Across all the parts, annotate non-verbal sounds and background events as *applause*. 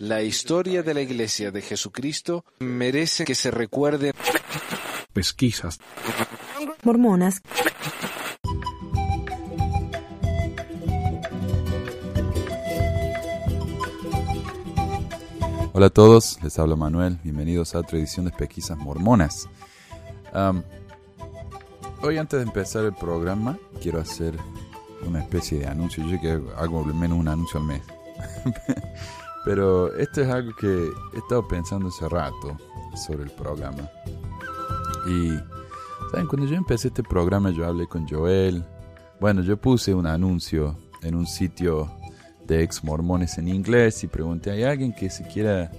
La historia de la Iglesia de Jesucristo merece que se recuerde. Pesquisas. Mormonas. Hola a todos, les habla Manuel, bienvenidos a otra edición de Pesquisas Mormonas. Hoy antes de empezar el programa quiero hacer una especie de anuncio, yo sé que hago al menos un anuncio al mes, *laughs* pero esto es algo que he estado pensando hace rato sobre el programa. Y, ¿saben? Cuando yo empecé este programa yo hablé con Joel, bueno, yo puse un anuncio en un sitio de ex mormones en inglés y pregunté, ¿hay alguien que se quiera,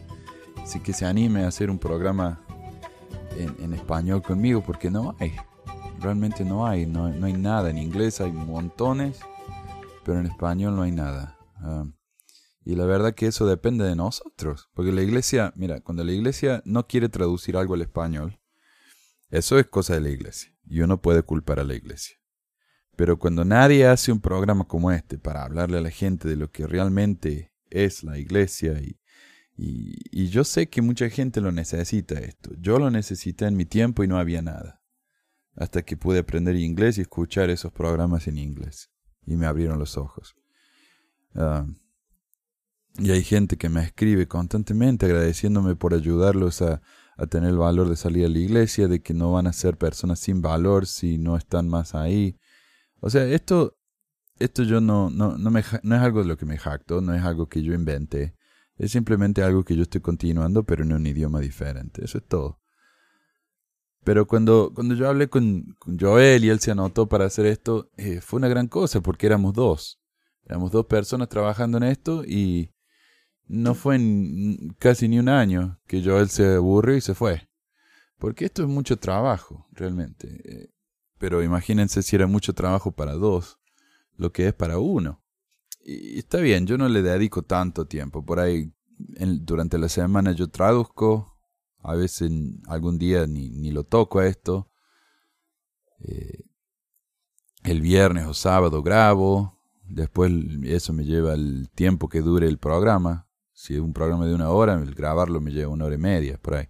que se anime a hacer un programa en, en español conmigo? Porque no hay, realmente no hay, no, no hay nada. En inglés hay montones, pero en español no hay nada. Ah, y la verdad que eso depende de nosotros, porque la iglesia, mira, cuando la iglesia no quiere traducir algo al español, eso es cosa de la iglesia, y uno puede culpar a la iglesia. Pero cuando nadie hace un programa como este para hablarle a la gente de lo que realmente es la iglesia y, y, yo sé que mucha gente lo necesita esto. Yo lo necesité en mi tiempo y no había nada. Hasta que pude aprender inglés y escuchar esos programas en inglés. Y me abrieron los ojos. Ah, y hay gente que me escribe constantemente agradeciéndome por ayudarlos a, a tener el valor de salir a la iglesia, de que no van a ser personas sin valor si no están más ahí. O sea, esto, esto yo no, no, no, me, no es algo de lo que me jacto, no es algo que yo inventé. Es simplemente algo que yo estoy continuando, pero en un idioma diferente. Eso es todo. Pero cuando, cuando yo hablé con, con Joel y él se anotó para hacer esto, eh, fue una gran cosa porque éramos dos. Éramos dos personas trabajando en esto y no fue en casi ni un año que Joel se aburrió y se fue. Porque esto es mucho trabajo, realmente. Eh, pero imagínense si era mucho trabajo para dos, lo que es para uno. Y está bien, yo no le dedico tanto tiempo. Por ahí, en- durante la semana yo traduzco, a veces algún día ni, ni lo toco a esto. Eh, el viernes o sábado grabo, después eso me lleva el tiempo que dure el programa. Si es un programa de una hora, el grabarlo me lleva una hora y media, por ahí.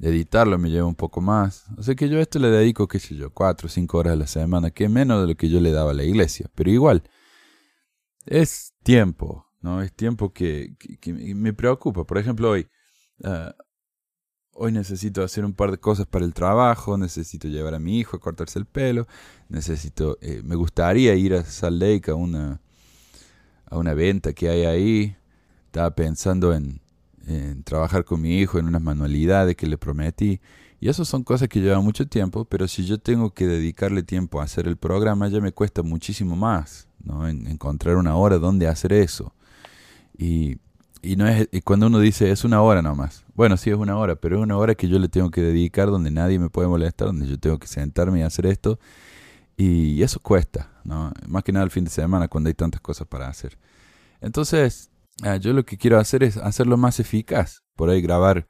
Editarlo me lleva un poco más. O sea que yo a esto le dedico, qué sé yo, cuatro o cinco horas a la semana, que es menos de lo que yo le daba a la iglesia. Pero igual, es tiempo, ¿no? Es tiempo que, que- me preocupa. Por ejemplo, hoy, ah, hoy necesito hacer un par de cosas para el trabajo, necesito llevar a mi hijo a cortarse el pelo, necesito, eh, me gustaría ir a Salt Lake a una, a una venta que hay ahí. Estaba pensando en, en trabajar con mi hijo en unas manualidades que le prometí. Y eso son cosas que llevan mucho tiempo, pero si yo tengo que dedicarle tiempo a hacer el programa, ya me cuesta muchísimo más, ¿no? En- encontrar una hora donde hacer eso. Y, y no es, y cuando uno dice es una hora nomás, bueno, sí es una hora, pero es una hora que yo le tengo que dedicar donde nadie me puede molestar, donde yo tengo que sentarme y hacer esto. Y eso cuesta, ¿no? Más que nada el fin de semana cuando hay tantas cosas para hacer. Entonces, ah, yo lo que quiero hacer es hacerlo más eficaz. Por ahí grabar,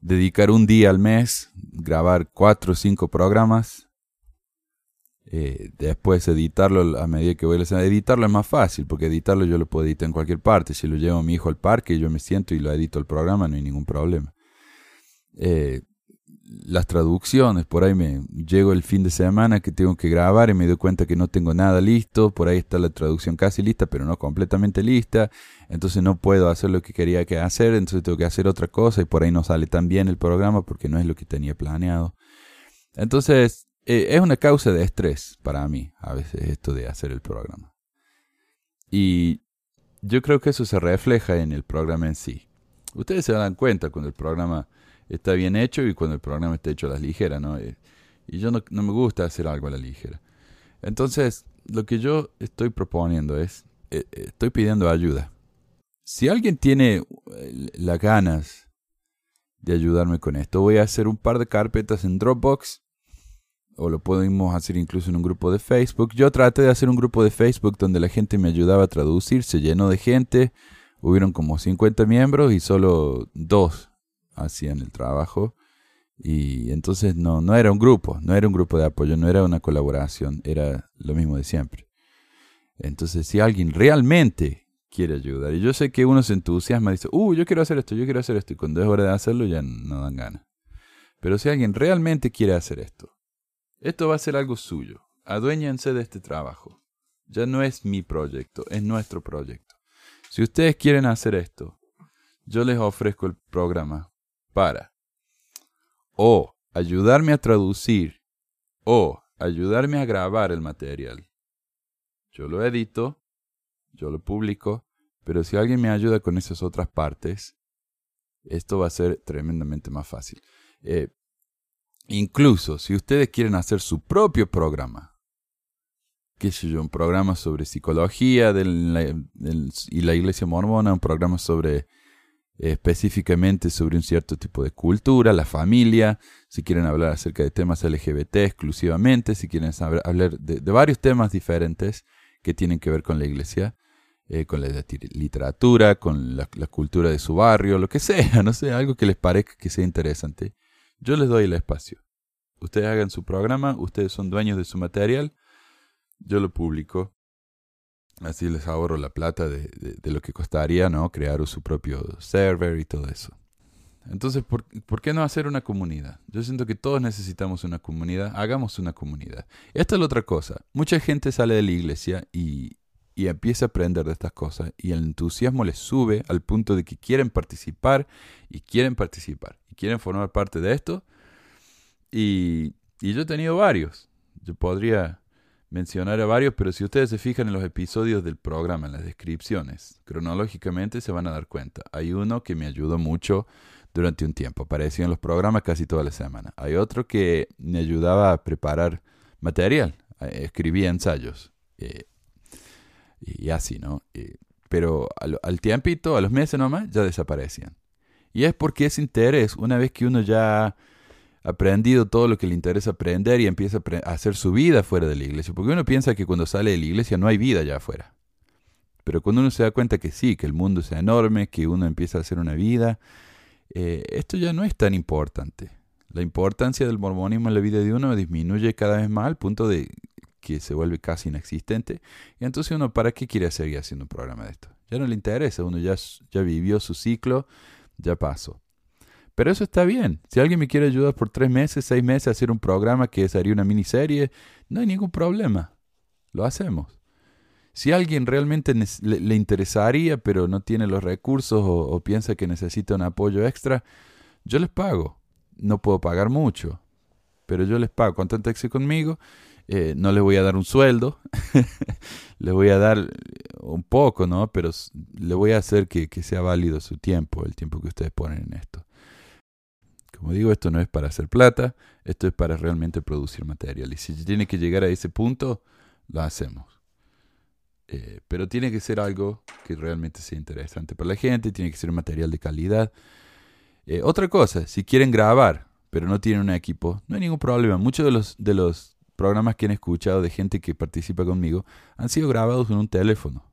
dedicar un día al mes, grabar cuatro o cinco programas. eh, después editarlo a medida que voy a hacer. Editarlo es más fácil, porque editarlo yo lo puedo editar en cualquier parte. Si lo llevo a mi hijo al parque, yo me siento y lo edito el programa, no hay ningún problema. Eh, las traducciones, por ahí me llego el fin de semana que tengo que grabar y me doy cuenta que no tengo nada listo, por ahí está la traducción casi lista, pero no completamente lista, entonces no puedo hacer lo que quería que hacer, entonces tengo que hacer otra cosa y por ahí no sale tan bien el programa porque no es lo que tenía planeado. Entonces, eh, es una causa de estrés para mí, a veces esto de hacer el programa. Y yo creo que eso se refleja en el programa en sí. Ustedes se dan cuenta cuando el programa está bien hecho y cuando el programa está hecho a las ligeras, ¿no? Eh, Y yo no, me gusta hacer algo a la ligera. Entonces, lo que yo estoy proponiendo es, eh, eh, estoy pidiendo ayuda. Si alguien tiene las ganas de ayudarme con esto, voy a hacer un par de carpetas en Dropbox o lo podemos hacer incluso en un grupo de Facebook. Yo traté de hacer un grupo de Facebook donde la gente me ayudaba a traducir, se llenó de gente, hubieron como 50 miembros y solo dos hacían el trabajo. Y entonces no, no era un grupo, no era un grupo de apoyo, no era una colaboración, era lo mismo de siempre. Entonces, si alguien realmente quiere ayudar. Y yo sé que uno se entusiasma y dice, uh, yo quiero hacer esto, yo quiero hacer esto. Y cuando es hora de hacerlo ya no dan ganas. Pero si alguien realmente quiere hacer esto, esto va a ser algo suyo. Aduéñense de este trabajo. Ya no es mi proyecto, es nuestro proyecto. Si ustedes quieren hacer esto, yo les ofrezco el programa para o ayudarme a traducir o ayudarme a grabar el material. Yo lo edito, yo lo publico, pero si alguien me ayuda con esas otras partes, esto va a ser tremendamente más fácil. Eh, incluso si ustedes quieren hacer su propio programa, qué sé yo, un programa sobre psicología y la iglesia mormona, un programa sobre específicamente sobre un cierto tipo de cultura, la familia, si quieren hablar acerca de temas LGBT exclusivamente, si quieren hablar de, varios temas diferentes que tienen que ver con la iglesia, eh, con la literatura, con la, cultura de su barrio, lo que sea, *laughs* no sé, algo que les parezca que sea interesante. Yo les doy el espacio. Ustedes hagan su programa, ustedes son dueños de su material, yo lo publico Así les ahorro la plata de, de, lo que costaría, ¿no? Crear su propio server y todo eso. Entonces, ¿por, ¿por, qué no hacer una comunidad? Yo siento que todos necesitamos una comunidad. Hagamos una comunidad. Esta es la otra cosa. Mucha gente sale de la iglesia y, y empieza a aprender de estas cosas y el entusiasmo les sube al punto de que quieren participar y quieren participar y quieren formar parte de esto. Y, y yo he tenido varios. Yo podría mencionar a varios, pero si ustedes se fijan en los episodios del programa, en las descripciones, cronológicamente se van a dar cuenta. Hay uno que me ayudó mucho durante un tiempo, aparecía en los programas casi toda la semana. Hay otro que me ayudaba a preparar material, escribía ensayos. Eh, y así, ¿no? pero al, al tiempito, a los meses nomás, ya desaparecían. Y es porque ese interés, una vez que uno ya aprendido todo lo que le interesa aprender y empieza a, hacer su vida fuera de la iglesia. Porque uno piensa que cuando sale de la iglesia no hay vida allá afuera. Pero cuando uno se da cuenta que sí, que el mundo es enorme, que uno empieza a hacer una vida, eh, esto ya no es tan importante. La importancia del mormonismo en la vida de uno disminuye cada vez más al punto de que se vuelve casi inexistente. Y entonces uno, ¿para qué quiere seguir haciendo un programa de esto? Ya no le interesa, uno ya, ya vivió su ciclo, ya pasó. Pero eso está bien. Si alguien me quiere ayudar por tres meses, seis meses a hacer un programa que sería una miniserie, no hay ningún problema. Lo hacemos. Si alguien realmente le, interesaría, pero no tiene los recursos o, piensa que necesita un apoyo extra, yo les pago. No puedo pagar mucho, pero yo les pago. Contáctense conmigo. Eh, no les voy a dar un sueldo, *laughs* les voy a dar un poco, ¿no? Pero le voy a hacer que sea válido su tiempo, el tiempo que ustedes ponen en esto. Como digo, esto no es para hacer plata, esto es para realmente producir material. Y si tiene que llegar a ese punto, lo hacemos. Eh, pero tiene que ser algo que realmente sea interesante para la gente, tiene que ser material de calidad. Eh, otra cosa, si quieren grabar, pero no tienen un equipo, no hay ningún problema. Muchos de los, de los programas que han escuchado de gente que participa conmigo han sido grabados en un teléfono.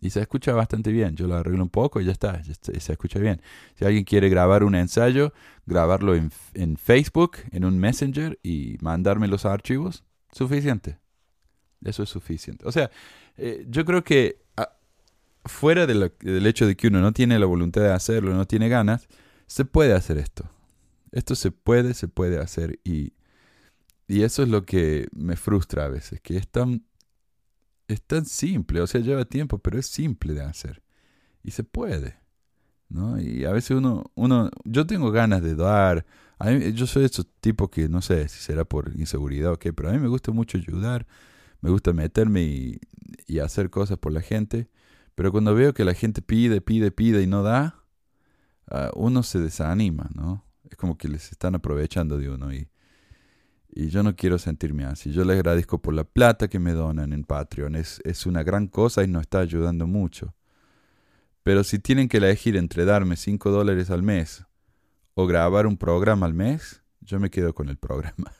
Y se escucha bastante bien. Yo lo arreglo un poco y ya está, se escucha bien. Si alguien quiere grabar un ensayo, grabarlo en, en Facebook, en un Messenger y mandarme los archivos, suficiente. Eso es suficiente. O sea, eh, yo creo que ah, fuera del hecho de que uno no tiene la voluntad de hacerlo, no tiene ganas, se puede hacer esto. Esto se puede, se puede hacer y, y eso es lo que me frustra a veces, que es tan es tan simple, o sea, lleva tiempo, pero es simple de hacer. Y se puede. ¿no? Y a veces uno, uno, yo tengo ganas de dar. Yo soy de esos tipos que no sé si será por inseguridad o qué, pero a mí me gusta mucho ayudar, me gusta meterme y, y hacer cosas por la gente. Pero cuando veo que la gente pide, pide, pide y no da, ah, uno se desanima, ¿no? Es como que les están aprovechando de uno y, y yo no quiero sentirme así. Yo les agradezco por la plata que me donan en Patreon. Es, es una gran cosa y nos está ayudando mucho. Pero si tienen que elegir entre darme 5 dólares al mes o grabar un programa al mes, yo me quedo con el programa.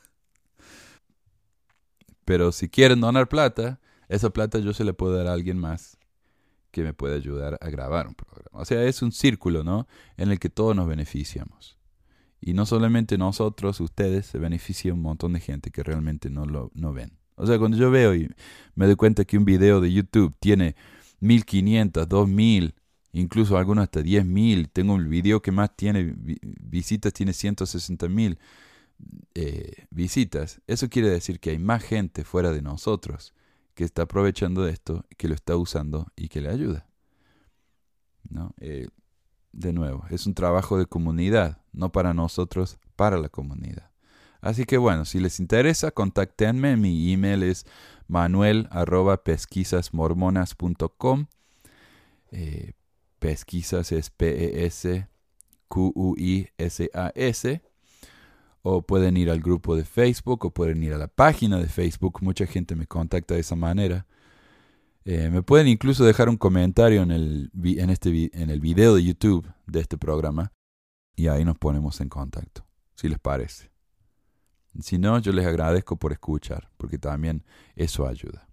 *laughs* Pero si quieren donar plata, esa plata yo se la puedo dar a alguien más que me pueda ayudar a grabar un programa. O sea, es un círculo, ¿no? En el que todos nos beneficiamos. Y no solamente nosotros, ustedes, se beneficia un montón de gente que realmente no lo no ven. O sea, cuando yo veo y me doy cuenta que un video de YouTube tiene 1500, 2000, incluso algunos hasta 10.000. Tengo un video que más tiene visitas, tiene 160.000 eh, visitas. Eso quiere decir que hay más gente fuera de nosotros que está aprovechando de esto, que lo está usando y que le ayuda. ¿No? Eh, de nuevo, es un trabajo de comunidad, no para nosotros, para la comunidad. Así que bueno, si les interesa, contáctenme. Mi email es manuel pesquisasmormonas.com. Eh, pesquisas es P-E-S-Q-U-I-S-A-S. O pueden ir al grupo de Facebook o pueden ir a la página de Facebook. Mucha gente me contacta de esa manera. Eh, me pueden incluso dejar un comentario en el, en, este, en el video de YouTube de este programa. Y ahí nos ponemos en contacto, si les parece. Si no, yo les agradezco por escuchar, porque también eso ayuda.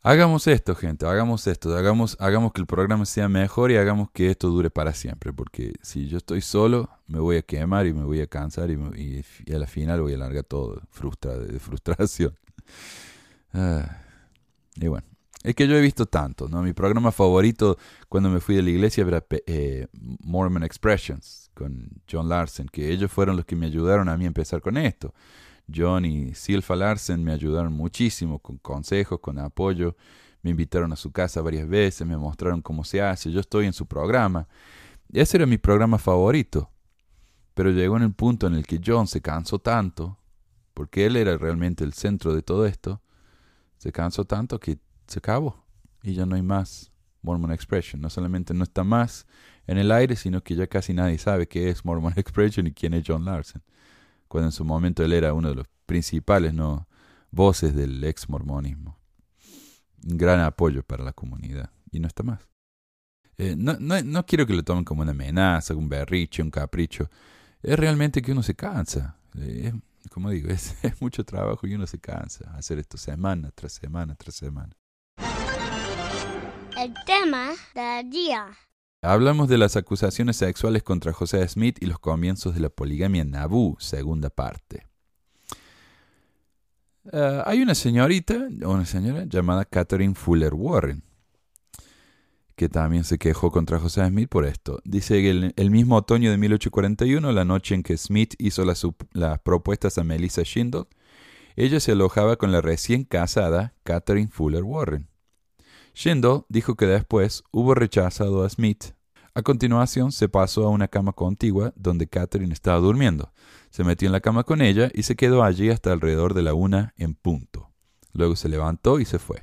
Hagamos esto, gente, hagamos esto, hagamos, hagamos que el programa sea mejor y hagamos que esto dure para siempre, porque si yo estoy solo, me voy a quemar y me voy a cansar y, y, a la final voy a largar todo frustrado, de frustración. *laughs* Ah, y bueno, es que yo he visto tanto, ¿no? Mi programa favorito cuando me fui de la iglesia era eh, Mormon Expressions, con John Larsen, que ellos fueron los que me ayudaron a mí a empezar con esto. John y Silfa Larsen me ayudaron muchísimo con consejos, con apoyo. Me invitaron a su casa varias veces, me mostraron cómo se hace. Yo estoy en su programa. Ese era mi programa favorito. Pero llegó en el punto en el que John se cansó tanto, porque él era realmente el centro de todo esto, se cansó tanto que se acabó y ya no hay más Mormon Expression. No solamente no está más en el aire, sino que ya casi nadie sabe qué es Mormon *laughs* Expression y quién es John Larson, cuando en su momento él era uno de los principales ¿no? voces del ex mormonismo. Un gran apoyo para la comunidad, y no está más. Eh, no, no, no, quiero que lo tomen como una amenaza, un berriche, un capricho. Es realmente que uno se cansa. Eh, como digo, *laughs* es, es mucho trabajo y uno se cansa hacer esto semana tras semana tras semana. El tema del día. Hablamos de las acusaciones sexuales contra José Smith y los comienzos de la poligamia en Nabú, segunda parte. Eh, hay una señorita, una señora llamada Catherine Fuller Warren, que también se quejó contra José Smith por esto. Dice que el, mismo otoño de 1841, la noche en que Smith hizo las, las propuestas a Melissa Shindle, ella se alojaba con la recién casada Catherine Fuller Warren. Shindle dijo que después hubo rechazado a Smith. A continuación se pasó a una cama contigua donde Catherine estaba durmiendo. Se metió en la cama con ella y se quedó allí hasta alrededor de la una en punto. Luego se levantó y se fue.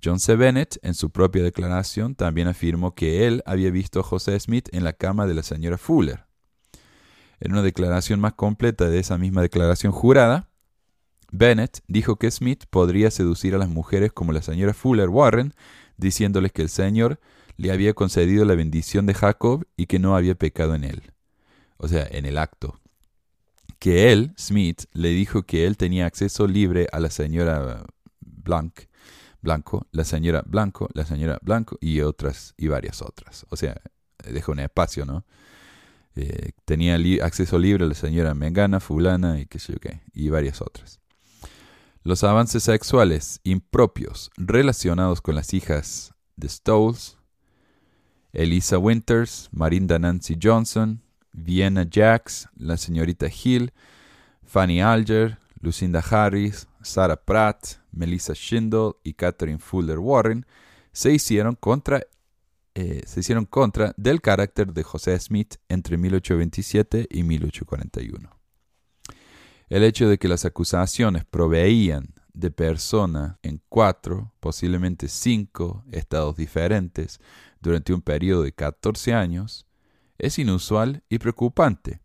John C. Bennett, en su propia declaración, también afirmó que él había visto a José Smith en la cama de la señora Fuller. En una declaración más completa de esa misma declaración jurada, Bennett dijo que Smith podría seducir a las mujeres como la señora Fuller Warren, diciéndoles que el Señor le había concedido la bendición de Jacob y que no había pecado en él. O sea, en el acto. Que él, Smith, le dijo que él tenía acceso libre a la señora Blanc, Blanco, la señora Blanco, la señora Blanco y otras y varias otras. O sea, deja un espacio, ¿no? Eh, tenía acceso libre a la señora Mengana, fulana y qué sé yo qué, y varias otras. Los avances sexuales impropios relacionados con las hijas de Stolz, Elisa Winters, Marinda Nancy Johnson, Vienna Jacks, la señorita Hill, Fanny Alger, Lucinda Harris, Sarah Pratt, Melissa Schindel y Catherine Fuller Warren se hicieron contra eh, se hicieron contra del carácter de José Smith entre 1827 y 1841. El hecho de que las acusaciones proveían de persona en cuatro, posiblemente cinco estados diferentes durante un periodo de 14 años, es inusual y preocupante.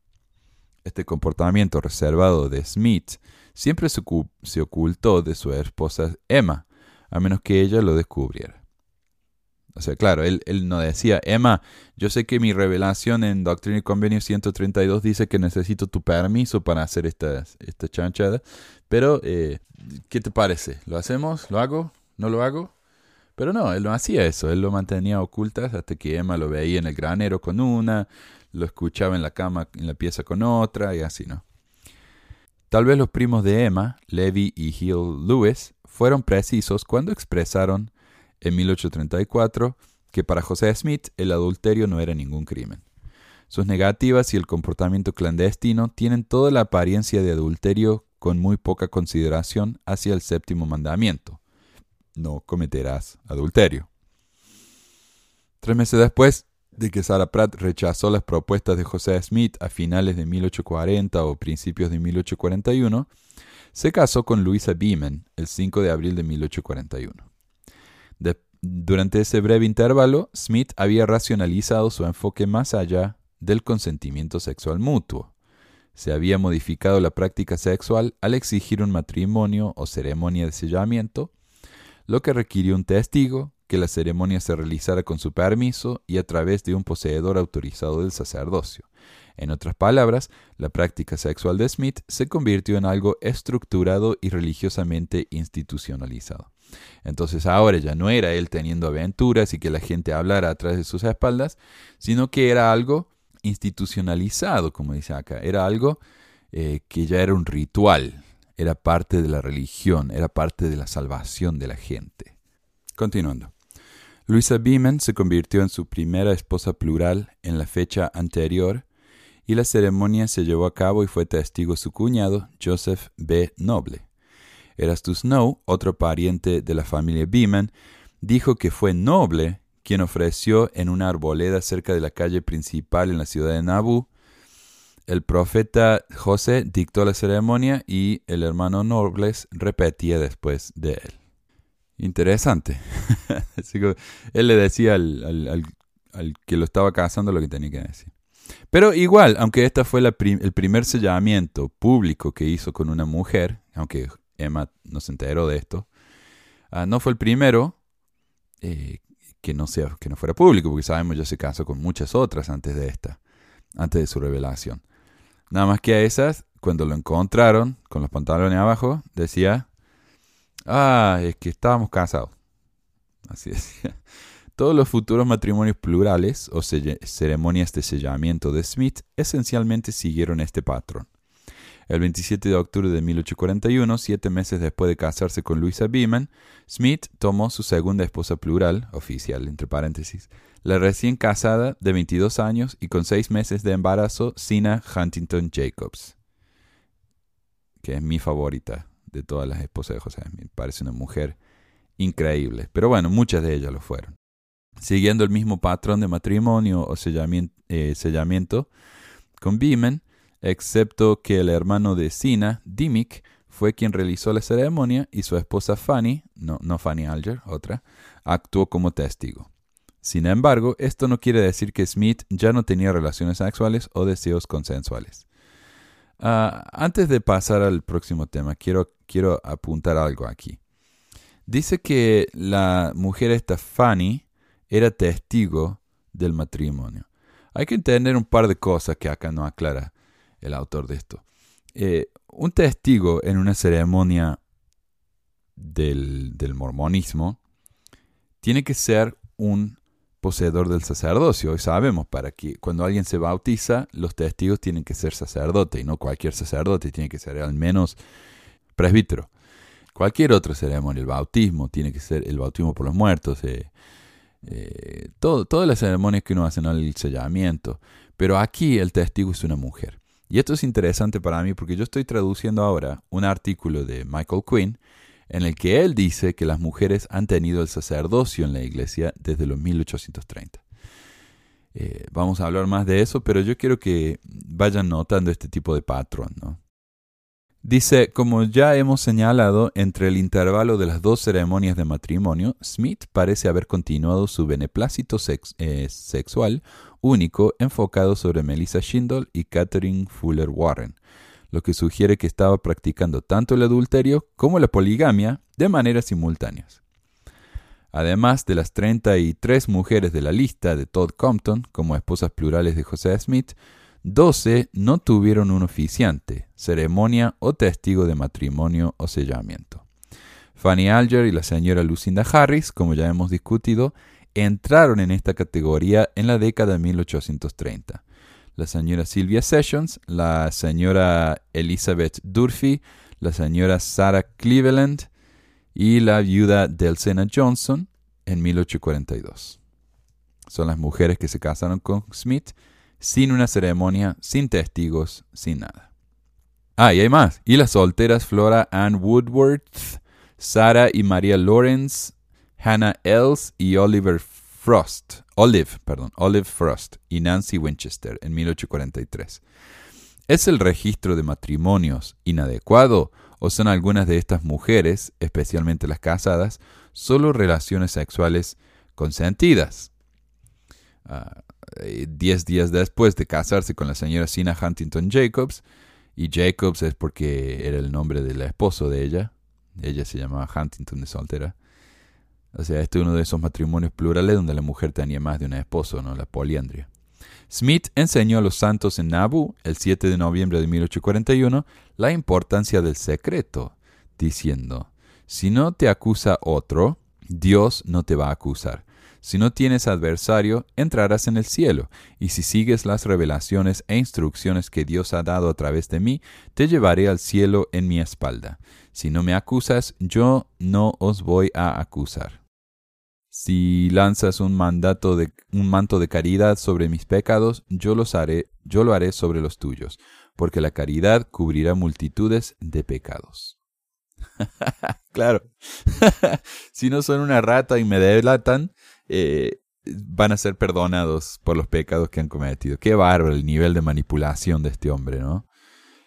Este comportamiento reservado de Smith siempre se ocultó de su esposa Emma, a menos que ella lo descubriera. O sea, claro, él, él, no decía, Emma, yo sé que mi revelación en Doctrina y Convenio 132 dice que necesito tu permiso para hacer esta, esta pero eh, ¿qué te parece? ¿Lo hacemos? ¿Lo hago? ¿No lo hago? Pero no, él no hacía eso, él lo mantenía ocultas hasta que Emma lo veía en el granero con una, lo escuchaba en la cama, en la pieza con otra y así, ¿no? Tal vez los primos de Emma, Levi y Hill Lewis, fueron precisos cuando expresaron en 1834 que para José Smith el adulterio no era ningún crimen. Sus negativas y el comportamiento clandestino tienen toda la apariencia de adulterio con muy poca consideración hacia el séptimo mandamiento. No cometerás adulterio. Tres meses después de que Sarah Pratt rechazó las propuestas de José Smith a finales de 1840 o principios de 1841, se casó con Louisa Beeman el 5 de abril de 1841. Durante ese breve intervalo, Smith había racionalizado su enfoque más allá del consentimiento sexual mutuo. Se había modificado la práctica sexual al exigir un matrimonio o ceremonia de sellamiento, lo que requirió un testigo, que la ceremonia se realizara con su permiso y a través de un poseedor autorizado del sacerdocio. En otras palabras, la práctica sexual de Smith se convirtió en algo estructurado y religiosamente institucionalizado. Entonces ahora ya no era él teniendo aventuras y que la gente hablara atrás de sus espaldas, sino que era algo institucionalizado, como dice acá, era algo eh, que ya era un ritual, era parte de la religión, era parte de la salvación de la gente. Continuando. Luisa Beeman se convirtió en su primera esposa plural en la fecha anterior y la ceremonia se llevó a cabo y fue testigo su cuñado, Joseph B. Noble. Erastus Snow, otro pariente de la familia Beeman, dijo que fue Noble quien ofreció en una arboleda cerca de la calle principal en la ciudad de Nabu. El profeta José dictó la ceremonia y el hermano Nobles repetía después de él. Interesante. *laughs* él le decía al, que lo estaba casando lo que tenía que decir. Pero igual, aunque este fue el primer sellamiento público que hizo con una mujer, aunque Emma no se enteró de esto, ah, no fue el primero eh, que, no sea, que no fuera público, porque sabemos ya se casó con muchas otras antes de esta, antes de su revelación. Nada más que a esas, cuando lo encontraron con los pantalones abajo, decía Ah, es que estábamos casados. Así *laughs* decía. Todos los futuros matrimonios plurales o ceremonias de sellamiento de Smith esencialmente siguieron este patrón. El 27 de octubre de 1841, siete meses después de casarse con Louisa Beeman, Smith tomó su segunda esposa plural, oficial, entre paréntesis, la recién casada de 22 años y con seis meses de embarazo, Sina Huntington Jacobs, que es mi favorita de todas las esposas de José Smith. Parece una mujer increíble. Pero bueno, muchas de ellas lo fueron. Siguiendo el mismo patrón de matrimonio o eh, sellamiento, con Beeman, excepto que el hermano de Sina, Dimmick, fue quien realizó la ceremonia y su esposa Fanny, no, no Fanny Alger, otra, actuó como testigo. Sin embargo, esto no quiere decir que Smith ya no tenía relaciones sexuales o deseos consensuales. Ah, antes de pasar al próximo tema, quiero, quiero apuntar algo aquí. Dice que la mujer esta Fanny era testigo del matrimonio. Hay que entender un par de cosas que acá no aclara el autor de esto. Eh, un testigo en una ceremonia del, mormonismo tiene que ser un poseedor del sacerdocio. Hoy sabemos, para que cuando alguien se bautiza, los testigos tienen que ser sacerdote y no cualquier sacerdote, tiene que ser al menos presbítero. Cualquier otra ceremonia, el bautismo, tiene que ser el bautismo por los muertos, eh, eh, todo, todas las ceremonias que uno hace, ¿no? el sellamiento. Pero aquí el testigo es una mujer. Y esto es interesante para mí porque yo estoy traduciendo ahora un artículo de Michael Quinn en el que él dice que las mujeres han tenido el sacerdocio en la iglesia desde los 1830. Eh, vamos a hablar más de eso, pero yo quiero que vayan notando este tipo de patrón. Dice, como ya hemos señalado, entre el intervalo de las dos ceremonias de matrimonio, Smith parece haber continuado su beneplácito eh, sexual único enfocado sobre Melissa Schindel y Catherine Fuller Warren, lo que sugiere que estaba practicando tanto el adulterio como la poligamia de manera simultáneas. Además de las 33 mujeres de la lista de Todd Compton como esposas plurales de José Smith, 12 no tuvieron un oficiante, ceremonia o testigo de matrimonio o sellamiento. Fanny Alger y la señora Lucinda Harris, como ya hemos discutido, entraron en esta categoría en la década de 1830 la señora Sylvia Sessions, la señora Elizabeth Durfee, la señora Sarah Cleveland y la viuda Delsena Johnson en 1842. Son las mujeres que se casaron con Smith sin una ceremonia, sin testigos, sin nada. Ah, y hay más. Y las solteras Flora Ann Woodworth, Sarah y María Lawrence, Hannah Els y Oliver Frost, Olive, perdón, Olive Frost y Nancy Winchester en 1843. ¿Es el registro de matrimonios inadecuado o son algunas de estas mujeres, especialmente las casadas, solo relaciones sexuales consentidas? Ah, eh, diez días después de casarse con la señora Sina Huntington Jacobs, y Jacobs es porque era el nombre del esposo de ella, ella se llamaba Huntington de soltera. O sea, este es uno de esos matrimonios plurales donde la mujer tenía más de un esposo, ¿no? La poliandria. Smith enseñó a los santos en Nabu, el 7 de noviembre de 1841, la importancia del secreto, diciendo, si no te acusa otro, Dios no te va a acusar. Si no tienes adversario, entrarás en el cielo, y si sigues las revelaciones e instrucciones que Dios ha dado a través de mí, te llevaré al cielo en mi espalda. Si no me acusas, yo no os voy a acusar. Si lanzas un mandato de un manto de caridad sobre mis pecados, yo los haré, yo lo haré sobre los tuyos, porque la caridad cubrirá multitudes de pecados. *laughs* claro. *laughs* si no son una rata y me delatan, eh, van a ser perdonados por los pecados que han cometido. Qué bárbaro el nivel de manipulación de este hombre, ¿no?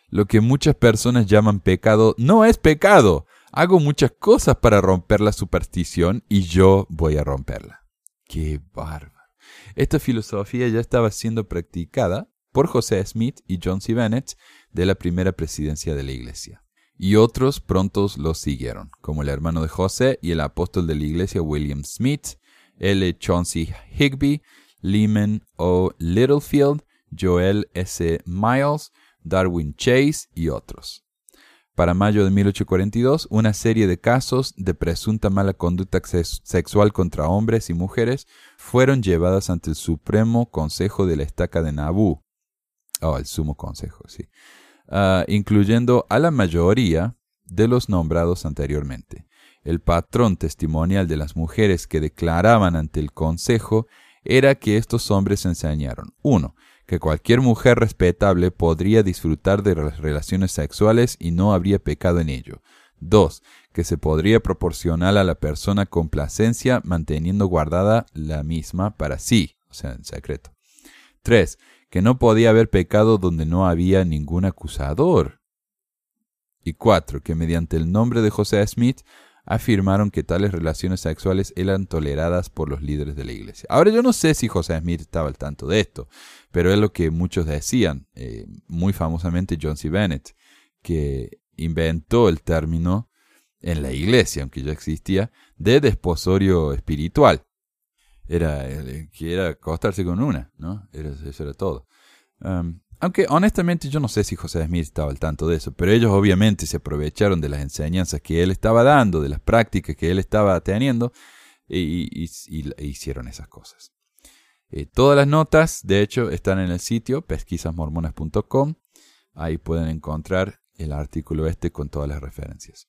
Lo que muchas personas llaman pecado no es pecado. Hago muchas cosas para romper la superstición y yo voy a romperla. Qué bárbaro. Esta filosofía ya estaba siendo practicada por José Smith y John C. Bennett de la primera presidencia de la Iglesia. Y otros prontos los siguieron, como el hermano de José y el apóstol de la Iglesia William Smith, L. Chauncey Higby, Lehman O. Littlefield, Joel S. Miles, Darwin Chase y otros. Para mayo de 1842, una serie de casos de presunta mala conducta sexual contra hombres y mujeres fueron llevadas ante el Supremo Consejo de la Estaca de Nabú. Oh, el Sumo Consejo, sí. Ah, incluyendo a la mayoría de los nombrados anteriormente. El patrón testimonial de las mujeres que declaraban ante el Consejo era que estos hombres enseñaron 1. Que cualquier mujer respetable podría disfrutar de las relaciones sexuales y no habría pecado en ello. 2. Que se podría proporcionar a la persona complacencia manteniendo guardada la misma para sí, o sea, en secreto. 3. Que no podía haber pecado donde no había ningún acusador. Y 4. Que mediante el nombre de José Smith afirmaron que tales relaciones sexuales eran toleradas por los líderes de la iglesia. Ahora yo no sé si José Smith estaba al tanto de esto, pero es lo que muchos decían, eh, muy famosamente John C. Bennett, que inventó el término en la iglesia, aunque ya existía, de desposorio espiritual. Era eh, que acostarse con una, ¿no? Era, eso era todo. Aunque honestamente yo no sé si José Smith estaba al tanto de eso, pero ellos obviamente se aprovecharon de las enseñanzas que él estaba dando, de las prácticas que él estaba teniendo, y, hicieron esas cosas. Eh, todas las notas, de hecho, están en el sitio pesquisasmormonas.com. Ahí pueden encontrar el artículo este con todas las referencias.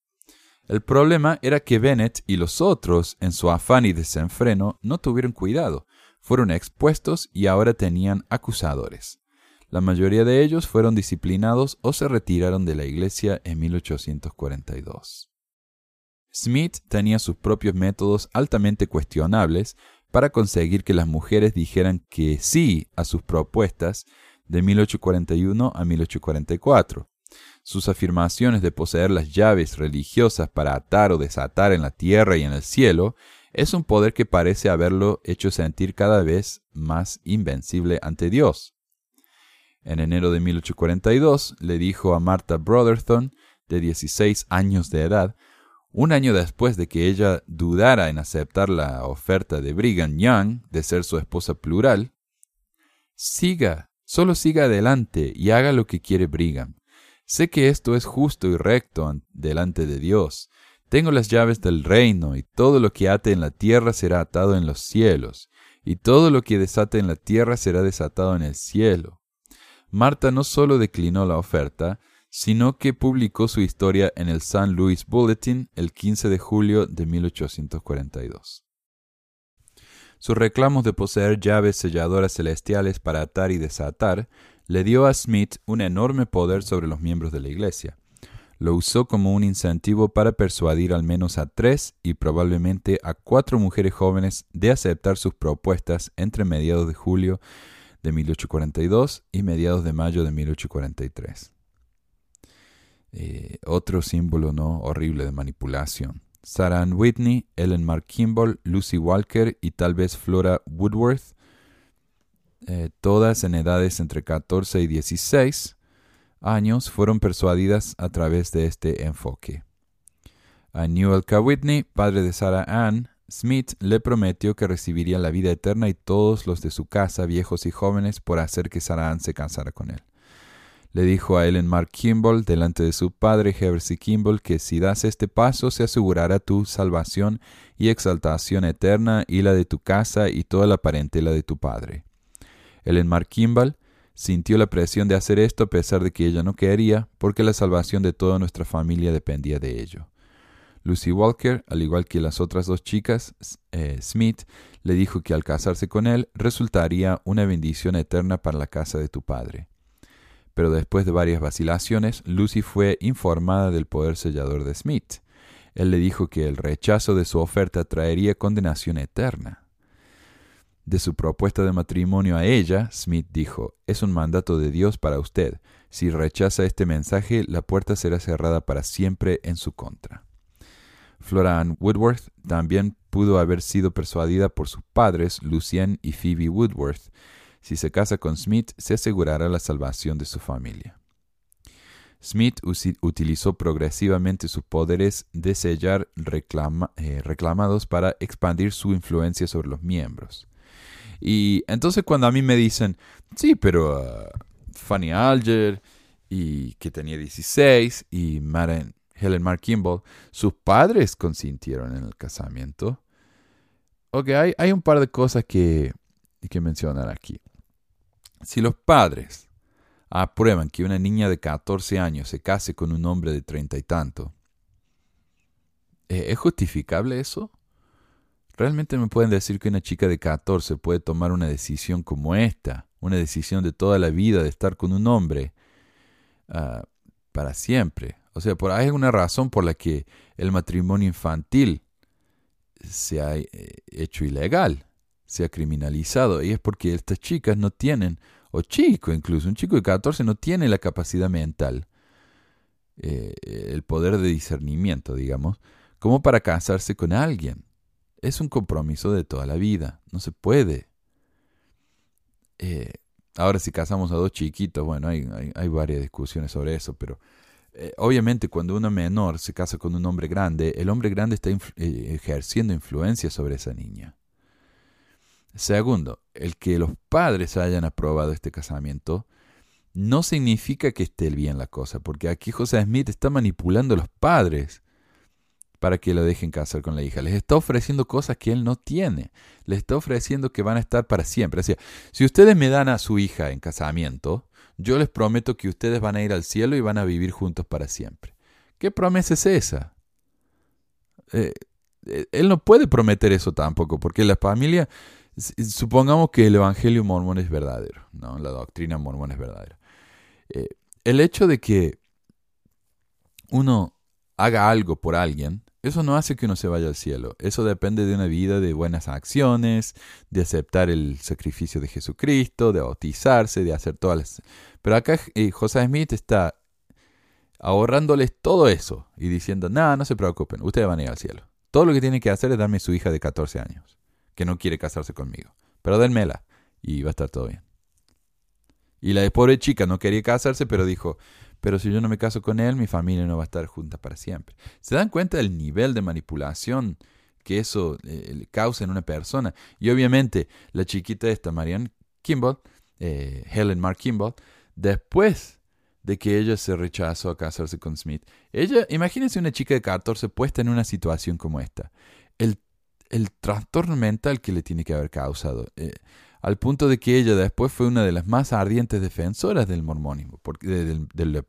El problema era que Bennett y los otros, en su afán y desenfreno, no tuvieron cuidado, fueron expuestos y ahora tenían acusadores. La mayoría de ellos fueron disciplinados o se retiraron de la iglesia en 1842. Smith tenía sus propios métodos altamente cuestionables para conseguir que las mujeres dijeran que sí a sus propuestas de 1841 a 1844. Sus afirmaciones de poseer las llaves religiosas para atar o desatar en la tierra y en el cielo es un poder que parece haberlo hecho sentir cada vez más invencible ante Dios. En enero de 1842 le dijo a Martha Brotherton, de 16 años de edad, un año después de que ella dudara en aceptar la oferta de Brigham Young de ser su esposa plural, Siga, solo siga adelante y haga lo que quiere Brigham. Sé que esto es justo y recto delante de Dios. Tengo las llaves del reino, y todo lo que ate en la tierra será atado en los cielos, y todo lo que desate en la tierra será desatado en el cielo. Marta no solo declinó la oferta, sino que publicó su historia en el St. Louis Bulletin el 15 de julio de 1842. Sus reclamos de poseer llaves selladoras celestiales para atar y desatar le dio a Smith un enorme poder sobre los miembros de la Iglesia. Lo usó como un incentivo para persuadir al menos a tres y probablemente a cuatro mujeres jóvenes de aceptar sus propuestas entre mediados de julio de 1842 y mediados de mayo de 1843. Eh, otro símbolo no horrible de manipulación. Sarah Ann Whitney, Ellen Mark Kimball, Lucy Walker y tal vez Flora Woodworth, eh, todas en edades entre 14 y 16 años, fueron persuadidas a través de este enfoque. A Newell K. Whitney, padre de Sarah Ann, Smith le prometió que recibiría la vida eterna y todos los de su casa, viejos y jóvenes, por hacer que Sarah se casara con él. Le dijo a Ellen Mark Kimball, delante de su padre C. Kimball, que si das este paso se asegurará tu salvación y exaltación eterna y la de tu casa y toda la parentela de tu padre. Ellen Mark Kimball sintió la presión de hacer esto a pesar de que ella no quería, porque la salvación de toda nuestra familia dependía de ello. Lucy Walker, al igual que las otras dos chicas, eh, Smith le dijo que al casarse con él resultaría una bendición eterna para la casa de tu padre pero después de varias vacilaciones, Lucy fue informada del poder sellador de Smith. Él le dijo que el rechazo de su oferta traería condenación eterna. De su propuesta de matrimonio a ella, Smith dijo, es un mandato de Dios para usted. Si rechaza este mensaje, la puerta será cerrada para siempre en su contra. Flora Ann Woodworth también pudo haber sido persuadida por sus padres, Lucien y Phoebe Woodworth, si se casa con Smith, se asegurará la salvación de su familia. Smith utilizó progresivamente sus poderes de sellar eh, reclamados para expandir su influencia sobre los miembros. Y entonces cuando a mí me dicen, sí, pero uh, Fanny Alger, y que tenía 16, y Helen Mark Kimball, sus padres consintieron en el casamiento. Ok, hay, hay un par de cosas que, que mencionar aquí. Si los padres aprueban que una niña de 14 años se case con un hombre de treinta y tanto, ¿e-, ¿es justificable eso? ¿Realmente me pueden decir que una chica de 14 puede tomar una decisión como esta, una decisión de toda la vida de estar con un hombre ah, para siempre? O sea, por hay alguna razón por la que el matrimonio infantil se ha eh, hecho ilegal, se ha criminalizado, y es porque estas chicas no tienen o chico incluso, un chico de 14 no tiene la capacidad mental, eh, el poder de discernimiento, digamos, como para casarse con alguien. Es un compromiso de toda la vida, no se puede. Eh, ahora si casamos a dos chiquitos, bueno, hay, varias discusiones sobre eso, pero eh, obviamente cuando uno menor se casa con un hombre grande, el hombre grande está ejerciendo influencia sobre esa niña. Segundo, el que los padres hayan aprobado este casamiento no significa que esté bien la cosa, porque aquí José Smith está manipulando a los padres para que lo dejen casar con la hija. Les está ofreciendo cosas que él no tiene. Les está ofreciendo que van a estar para siempre. O si ustedes me dan a su hija en casamiento, yo les prometo que ustedes van a ir al cielo y van a vivir juntos para siempre. ¿Qué promesa es esa? Eh, eh, él no puede prometer eso tampoco, porque la familia supongamos que el Evangelio mormón es verdadero, ¿no? la doctrina mormón es verdadera. Eh, el hecho de que uno haga algo por alguien, eso no hace que uno se vaya al cielo. Eso depende de una vida de buenas acciones, de aceptar el sacrificio de Jesucristo, de bautizarse, de hacer todas las... Pero acá eh, José Smith está ahorrándoles todo eso y diciendo, nada, no se preocupen, ustedes van a ir al cielo. Todo lo que tienen que hacer es darme su hija de 14 años que no quiere casarse conmigo. Pero denmela y va a estar todo bien. Y la pobre chica no quería casarse, pero dijo, pero si yo no me caso con él, mi familia no va a estar junta para siempre. ¿Se dan cuenta del nivel de manipulación que eso eh, causa en una persona? Y obviamente la chiquita esta, Marianne Kimball, eh, Helen Mark Kimball, después de que ella se rechazó a casarse con Smith, ella, imagínense una chica de 14 puesta en una situación como esta. El el trastorno mental que le tiene que haber causado, eh, al punto de que ella después fue una de las más ardientes defensoras del mormonismo, la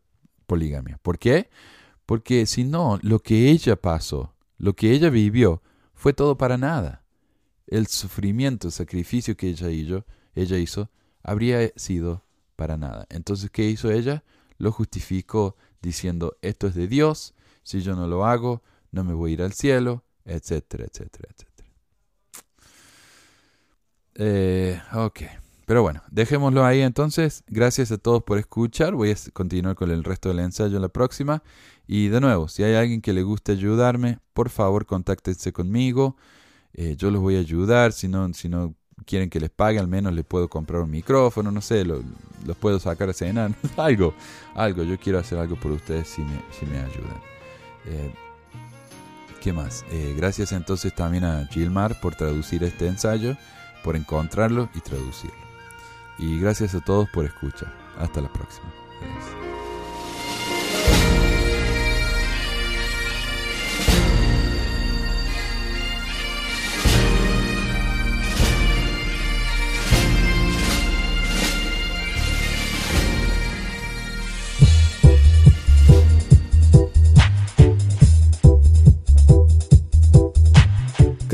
poligamia. ¿Por qué? Porque si no, lo que ella pasó, lo que ella vivió, fue todo para nada. el sufrimiento, el sacrificio que ella hizo, ella hizo, habría sido para nada. Entonces, ¿qué hizo ella? Lo justificó diciendo, esto es de Dios, si yo no lo hago, no me voy a ir al cielo, etcétera, etcétera, etcétera. Eh, ok. Pero bueno, dejémoslo ahí entonces. Gracias a todos por escuchar. Voy a continuar con el resto del ensayo en la próxima. Y de nuevo, si hay alguien que le guste ayudarme, por favor contáctense conmigo. Eh, yo los voy a ayudar. Si no, si no quieren que les pague, al menos les puedo comprar un micrófono, no sé, los puedo sacar a cenar. *laughs* algo, algo. Yo quiero hacer algo por ustedes si me, si me ayudan. Eh, ¿Qué más? Eh, gracias entonces también a Gilmar por traducir este ensayo, por encontrarlo y traducirlo. Y gracias a todos por escuchar. Hasta la próxima.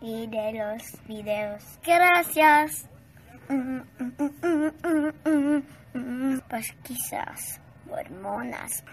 y de los videos. Gracias. Pues quizás hormonas.